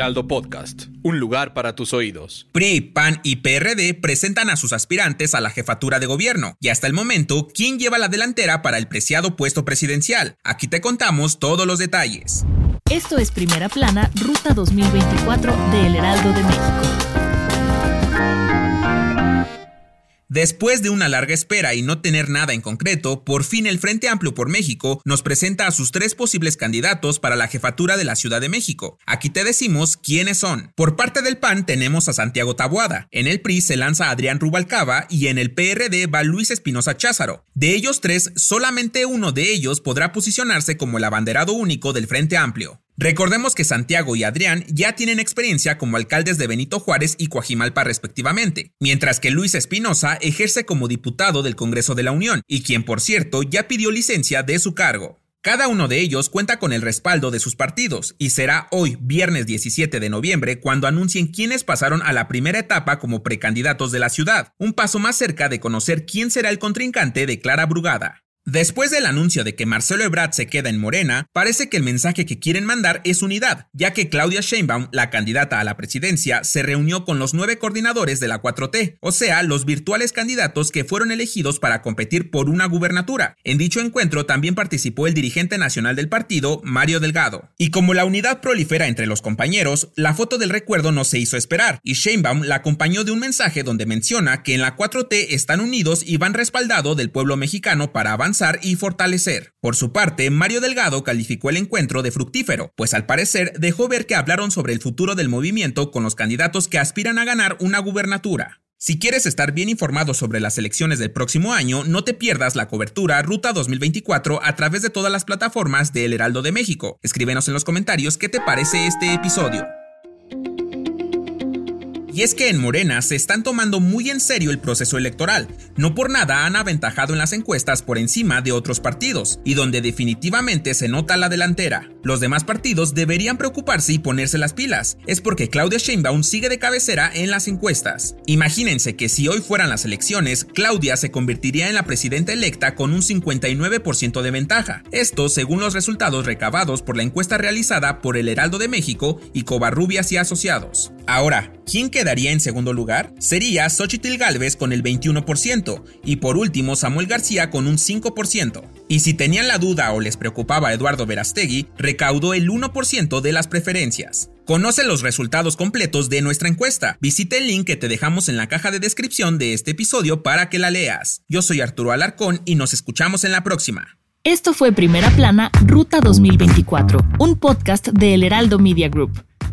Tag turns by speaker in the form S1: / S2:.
S1: Heraldo Podcast, un lugar para tus oídos.
S2: PRI, PAN y PRD presentan a sus aspirantes a la jefatura de gobierno y hasta el momento, ¿quién lleva la delantera para el preciado puesto presidencial? Aquí te contamos todos los detalles.
S3: Esto es Primera Plana, Ruta 2024 de El Heraldo de México.
S2: Después de una larga espera y no tener nada en concreto, por fin el Frente Amplio por México nos presenta a sus tres posibles candidatos para la jefatura de la Ciudad de México. Aquí te decimos quiénes son. Por parte del PAN tenemos a Santiago Tabuada, en el PRI se lanza Adrián Rubalcaba y en el PRD va Luis Espinosa Cházaro. De ellos tres, solamente uno de ellos podrá posicionarse como el abanderado único del Frente Amplio. Recordemos que Santiago y Adrián ya tienen experiencia como alcaldes de Benito Juárez y Coajimalpa respectivamente, mientras que Luis Espinosa ejerce como diputado del Congreso de la Unión y quien por cierto ya pidió licencia de su cargo. Cada uno de ellos cuenta con el respaldo de sus partidos y será hoy, viernes 17 de noviembre, cuando anuncien quiénes pasaron a la primera etapa como precandidatos de la ciudad, un paso más cerca de conocer quién será el contrincante de Clara Brugada. Después del anuncio de que Marcelo Ebrard se queda en Morena, parece que el mensaje que quieren mandar es unidad, ya que Claudia Sheinbaum, la candidata a la presidencia, se reunió con los nueve coordinadores de la 4T, o sea, los virtuales candidatos que fueron elegidos para competir por una gubernatura. En dicho encuentro también participó el dirigente nacional del partido, Mario Delgado. Y como la unidad prolifera entre los compañeros, la foto del recuerdo no se hizo esperar, y Sheinbaum la acompañó de un mensaje donde menciona que en la 4T están unidos y van respaldado del pueblo mexicano para avanzar y fortalecer. Por su parte, Mario Delgado calificó el encuentro de fructífero, pues al parecer dejó ver que hablaron sobre el futuro del movimiento con los candidatos que aspiran a ganar una gubernatura. Si quieres estar bien informado sobre las elecciones del próximo año, no te pierdas la cobertura Ruta 2024 a través de todas las plataformas de El Heraldo de México. Escríbenos en los comentarios qué te parece este episodio. Y es que en Morena se están tomando muy en serio el proceso electoral. No por nada han aventajado en las encuestas por encima de otros partidos, y donde definitivamente se nota la delantera. Los demás partidos deberían preocuparse y ponerse las pilas. Es porque Claudia Sheinbaum sigue de cabecera en las encuestas. Imagínense que si hoy fueran las elecciones, Claudia se convertiría en la presidenta electa con un 59% de ventaja. Esto según los resultados recabados por la encuesta realizada por el Heraldo de México y Covarrubias y Asociados. Ahora, ¿quién quedaría en segundo lugar? Sería Xochitl Galvez con el 21% y por último Samuel García con un 5%. Y si tenían la duda o les preocupaba Eduardo Verastegui, recaudó el 1% de las preferencias. Conoce los resultados completos de nuestra encuesta. Visita el link que te dejamos en la caja de descripción de este episodio para que la leas. Yo soy Arturo Alarcón y nos escuchamos en la próxima.
S3: Esto fue Primera Plana, Ruta 2024, un podcast de El Heraldo Media Group.